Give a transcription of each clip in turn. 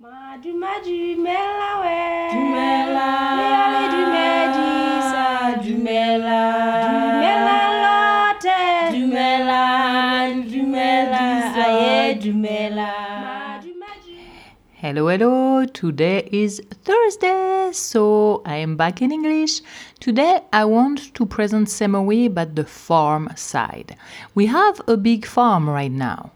Maduma dumela we Dumela. Yale dumedisa Dumela. Dumela lote Dumela, dumela, aye, dumela. Hello, hello. Today is Thursday, so I am back in English. Today I want to present Semowi but the farm side. We have a big farm right now.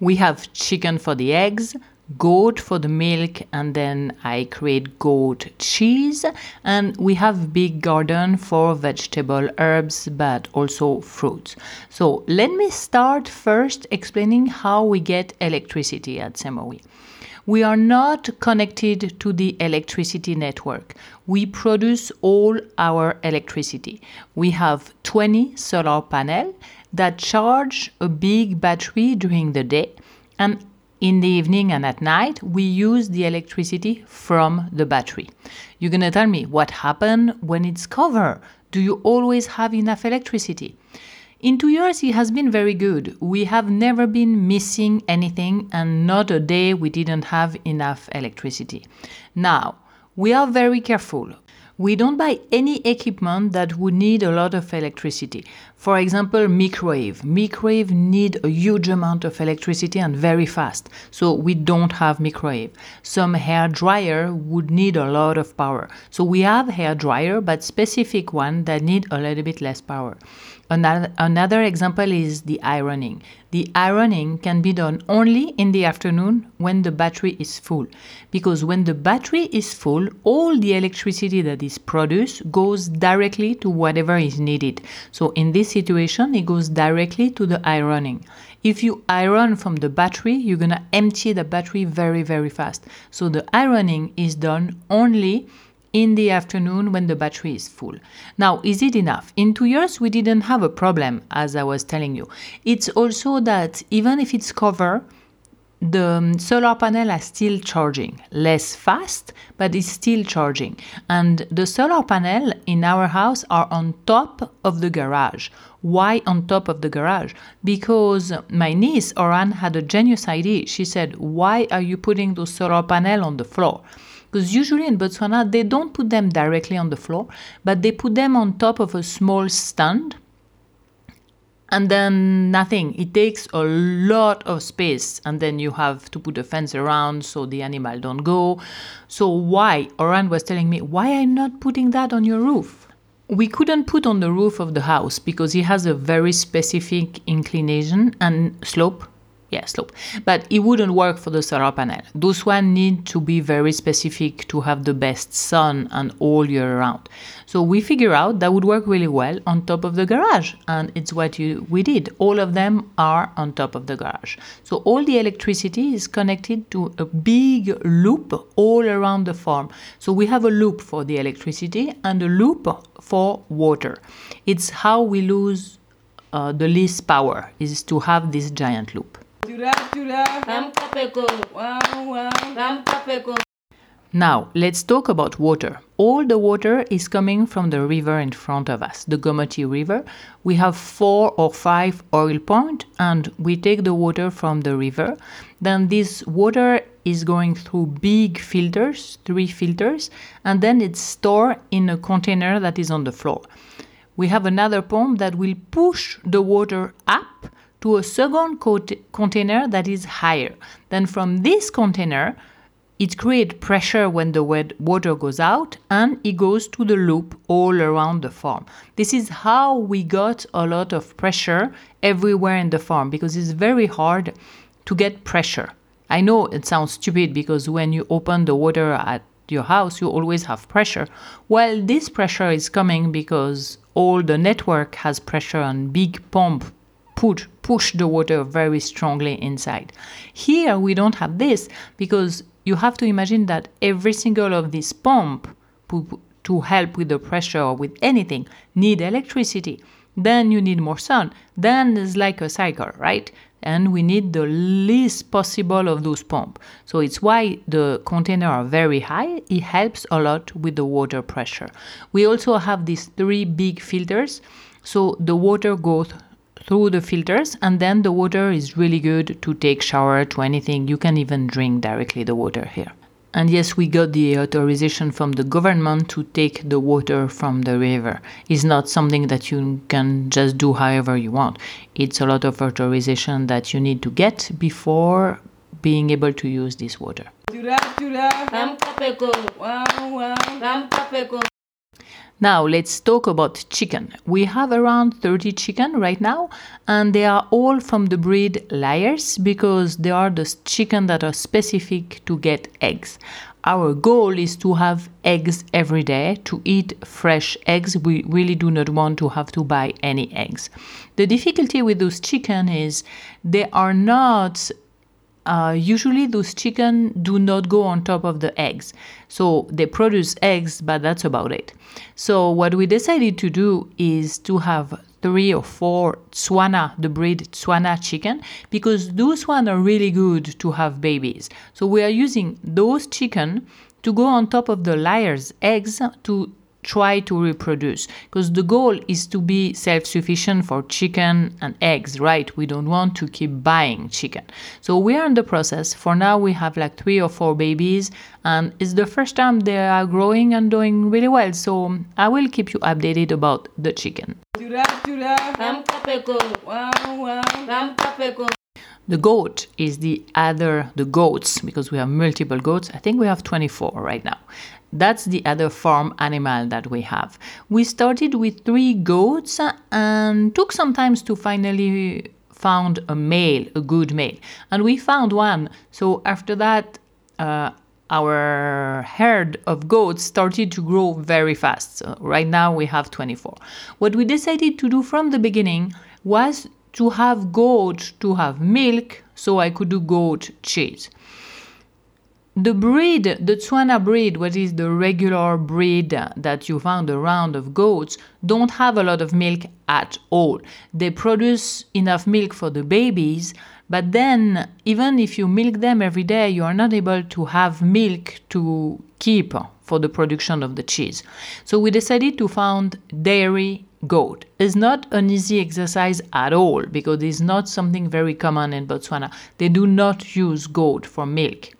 We have chicken for the eggs, goat for the milk, and then I create goat cheese. And we have big garden for vegetable, herbs, but also fruits. So let me start first explaining how we get electricity at Semowi. We are not connected to the electricity network. We produce all our electricity. We have 20 solar panels that charge a big battery during the day and in the evening and at night we use the electricity from the battery. You're going to tell me what happened when it's covered? Do you always have enough electricity? In two years, it has been very good. We have never been missing anything, and not a day we didn't have enough electricity. Now, we are very careful. We don't buy any equipment that would need a lot of electricity. For example, microwave. Microwave need a huge amount of electricity and very fast. So we don't have microwave. Some hair dryer would need a lot of power. So we have hair dryer, but specific one that need a little bit less power. Another, another example is the ironing. The ironing can be done only in the afternoon when the battery is full. Because when the battery is full, all the electricity that is produced goes directly to whatever is needed. So in this situation, it goes directly to the ironing. If you iron from the battery, you're gonna empty the battery very, very fast. So the ironing is done only in the afternoon when the battery is full. Now, is it enough? In two years, we didn't have a problem, as I was telling you. It's also that even if it's covered, the um, solar panel are still charging less fast but it's still charging and the solar panel in our house are on top of the garage why on top of the garage because my niece oran had a genius idea she said why are you putting those solar panel on the floor because usually in botswana they don't put them directly on the floor but they put them on top of a small stand and then nothing. It takes a lot of space, and then you have to put a fence around so the animal don't go. So why? Oran was telling me, why are not putting that on your roof? We couldn't put on the roof of the house because it has a very specific inclination and slope. Yeah, slope. But it wouldn't work for the solar panel. Those one need to be very specific to have the best sun and all year round. So we figure out that would work really well on top of the garage, and it's what you, we did. All of them are on top of the garage. So all the electricity is connected to a big loop all around the farm. So we have a loop for the electricity and a loop for water. It's how we lose uh, the least power is to have this giant loop. Tura, tura. Ramkapeko Wow, wow. Ramkapeko Now, let's talk about water. All the water is coming from the river in front of us, the Gomoti River. We have four or five oil points, and we take the water from the river. Then this water is going through big filters, three filters, and then it's stored in a container that is on the floor. We have another pump that will push the water up to a second cont- container that is higher. Then from this container, it creates pressure when the water goes out and it goes to the loop all around the farm. This is how we got a lot of pressure everywhere in the farm because it's very hard to get pressure. I know it sounds stupid because when you open the water at your house, you always have pressure. Well, this pressure is coming because all the network has pressure and big pump push, push the water very strongly inside. Here we don't have this because you have to imagine that every single of these pump to help with the pressure or with anything need electricity. Then you need more sun. Then it's like a cycle, right? And we need the least possible of those pumps. So it's why the container are very high. It helps a lot with the water pressure. We also have these three big filters. So the water goes through the filters and then the water is really good to take shower to anything. You can even drink directly the water here. And yes we got the authorization from the government to take the water from the river. It's not something that you can just do however you want. It's a lot of authorization that you need to get before being able to use this water Now let's talk about chicken. We have around 30 chicken right now and they are all from the breed Layers because they are the chicken that are specific to get eggs. Our goal is to have eggs every day, to eat fresh eggs. We really do not want to have to buy any eggs. The difficulty with those chicken is they are not uh, usually those chicken do not go on top of the eggs. So they produce eggs but that's about it. So what we decided to do is to have three or four tswana the breed tswana chicken because those one are really good to have babies. So we are using those chicken to go on top of the layers eggs to try to reproduce because the goal is to be self-sufficient for chicken and eggs right we don't want to keep buying chicken so we are in the process for now we have like three or four babies and it's the first time they are growing and doing really well so um, i will keep you updated about the chicken Tura, tura. Amka peko. Wow, wow. Amka peko. The goat is the other, the goats, because we have multiple goats. I think we have 24 right now. That's the other farm animal that we have. We started with three goats and took some time to finally found a male, a good male. And we found one. So after that, uh, our herd of goats started to grow very fast. So right now we have 24. What we decided to do from the beginning was to have goat to have milk so I could do goat cheese. The breed, the Tswana breed, what is the regular breed that you found around of goats, don't have a lot of milk at all. They produce enough milk for the babies, but then even if you milk them every day, you are not able to have milk to keep for the production of the cheese. So we decided to found dairy goat. It's not an easy exercise at all because it's not something very common in Botswana. They do not use goat for milk.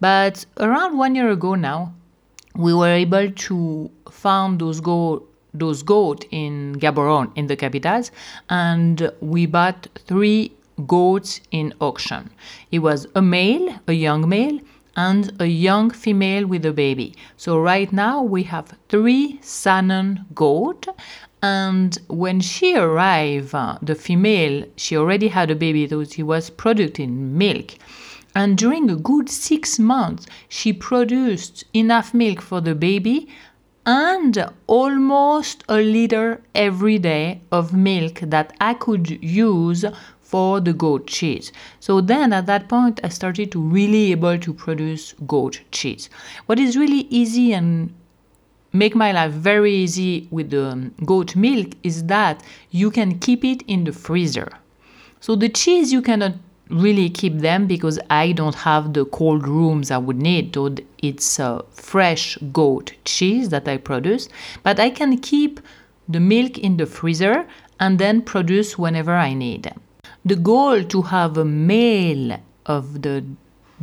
But around one year ago now, we were able to found those goat those goat in Gaborone in the capitals, and we bought three goats in auction. It was a male, a young male, and a young female with a baby. So right now we have three Saanen goat. And when she arrived, uh, the female, she already had a baby, so she was producing milk. And during a good six months, she produced enough milk for the baby and almost a liter every day of milk that I could use for the goat cheese. So then at that point I started to really able to produce goat cheese. What is really easy and make my life very easy with the um, goat milk is that you can keep it in the freezer. So the cheese you cannot really keep them because I don't have the cold rooms I would need. So it's a fresh goat cheese that I produce, but I can keep the milk in the freezer and then produce whenever I need. The goal to have a male of the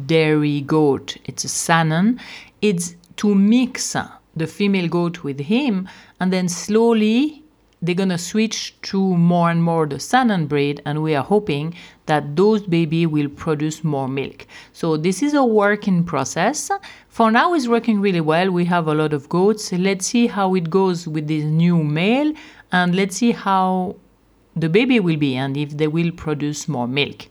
dairy goat, it's a Saanen, it's to mix the female goat with him and then slowly they're gonna switch to more and more the Saanen breed, and we are hoping that those baby will produce more milk. So this is a work in process. For now, it's working really well. We have a lot of goats. Let's see how it goes with this new male, and let's see how the baby will be and if they will produce more milk.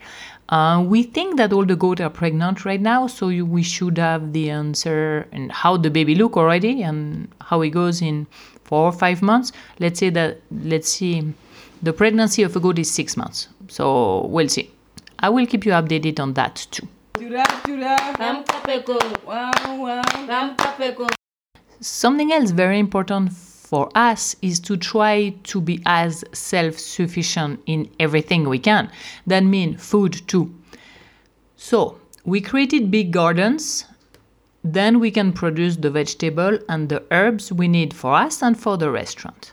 Uh, we think that all the goats are pregnant right now, so you, we should have the answer and how the baby look already and how it goes in four or five months. Let's say that let's see, the pregnancy of a goat is six months. So we'll see. I will keep you updated on that too. Tura, tura. Amka peko. Wow, wow. Amka peko. Something else very important for us is to try to be as self sufficient in everything we can. That means food too. So, we created big gardens, then we can produce the vegetable and the herbs we need for us and for the restaurant.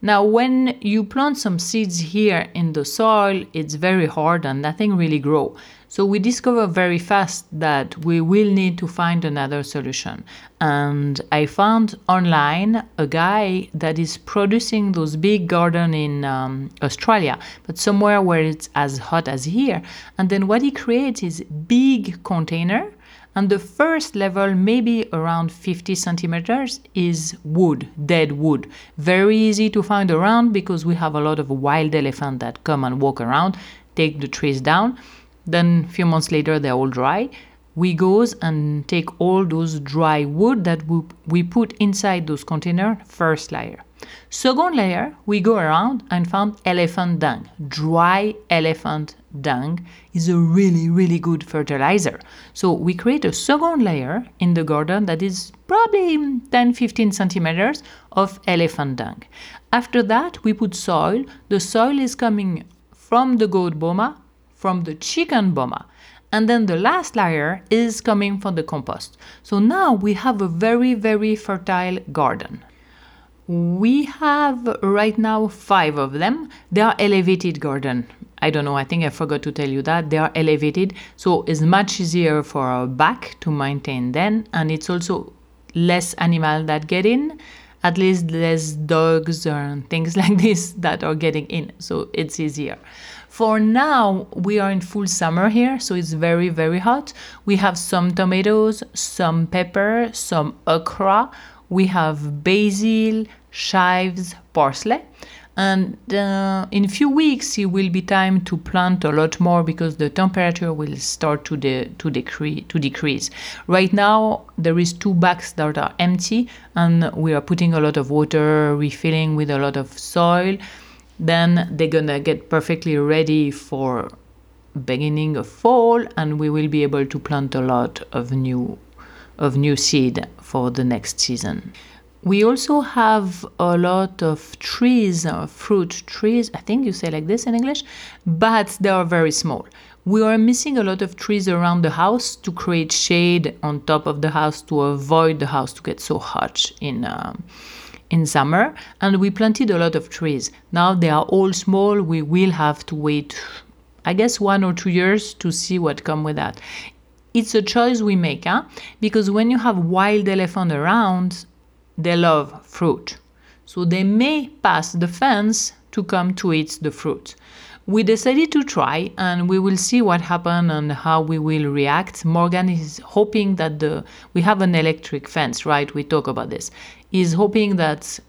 Now, when you plant some seeds here in the soil, it's very hard and nothing really grow. So we discover very fast that we will need to find another solution. And I found online a guy that is producing those big garden in um, Australia, but somewhere where it's as hot as here. And then what he creates is big container and the first level, maybe around 50 centimeters, is wood, dead wood. Very easy to find around because we have a lot of wild elephant that come and walk around, take the trees down. Then a few months later, they're all dry. We goes and take all those dry wood that we, put inside those container, first layer. Second layer, we go around and found elephant dung. Dry elephant dung is a really, really good fertilizer. So we create a second layer in the garden that is probably 10 15 centimeters of elephant dung. After that, we put soil. The soil is coming from the goat boma, from the chicken boma. And then the last layer is coming from the compost. So now we have a very, very fertile garden. We have right now five of them. They are elevated garden. I don't know, I think I forgot to tell you that. They are elevated, so it's much easier for our back to maintain them, and it's also less animal that get in, at least less dogs and things like this that are getting in, so it's easier. For now, we are in full summer here, so it's very, very hot. We have some tomatoes, some pepper, some okra, we have basil, chives, parsley. And uh, in a few weeks, it will be time to plant a lot more because the temperature will start to, de- to, decrease, to decrease. Right now, there is two bags that are empty, and we are putting a lot of water, refilling with a lot of soil. Then they're gonna get perfectly ready for beginning of fall, and we will be able to plant a lot of new of new seed for the next season. We also have a lot of trees, uh, fruit trees, I think you say like this in English, but they are very small. We are missing a lot of trees around the house to create shade on top of the house to avoid the house to get so hot in uh, in summer. And we planted a lot of trees. Now they are all small. We will have to wait, I guess, one or two years to see what come with that it's a choice we make, huh? Because when you have wild elephant around, they love fruit. So they may pass the fence to come to eat the fruit. We decided to try and we will see what happens and how we will react. Morgan is hoping that the we have an electric fence, right? We talk about this. Is hoping that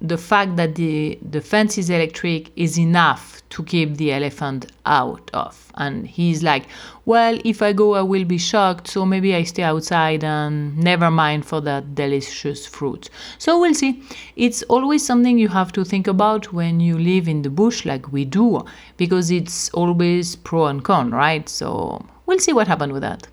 the fact that the, the fence is electric is enough to keep the elephant out of. And he's like, Well, if I go, I will be shocked, so maybe I stay outside and never mind for that delicious fruit. So we'll see. It's always something you have to think about when you live in the bush, like we do, because it's always pro and con, right? So we'll see what happens with that.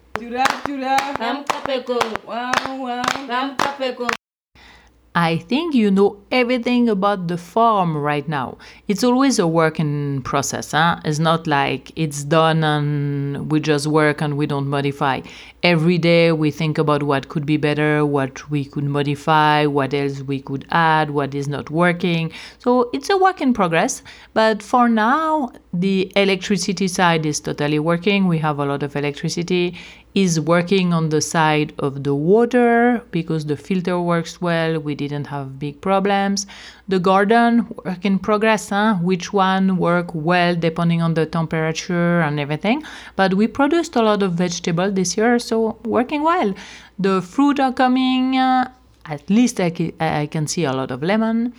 I think you know everything about the farm right now. It's always a work in process. Huh? It's not like it's done and we just work and we don't modify. Every day we think about what could be better, what we could modify, what else we could add, what is not working. So it's a work in progress. But for now, the electricity side is totally working. We have a lot of electricity is working on the side of the water because the filter works well. We didn't have big problems. The garden work in progress, huh? which one work well depending on the temperature and everything. But we produced a lot of vegetable this year, so working well. The fruit are coming. Uh, at least I, ca- I can see a lot of lemon.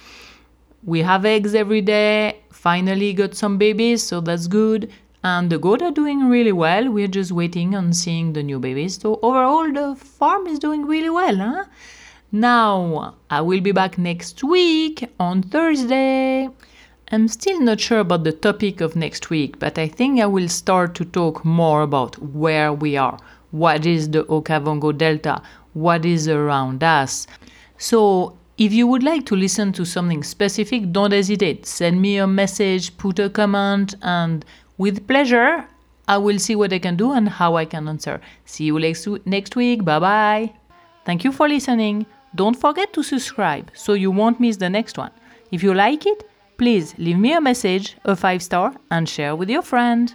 We have eggs every day. Finally got some babies, so that's good and the goat are doing really well. We're just waiting on seeing the new babies. So overall, the farm is doing really well, huh? Now, I will be back next week on Thursday. I'm still not sure about the topic of next week, but I think I will start to talk more about where we are, what is the Okavango Delta, what is around us. So, if you would like to listen to something specific, don't hesitate. Send me a message, put a comment, and with pleasure, I will see what I can do and how I can answer. See you next week. Bye bye. Thank you for listening. Don't forget to subscribe so you won't miss the next one. If you like it, please leave me a message, a five star, and share with your friend.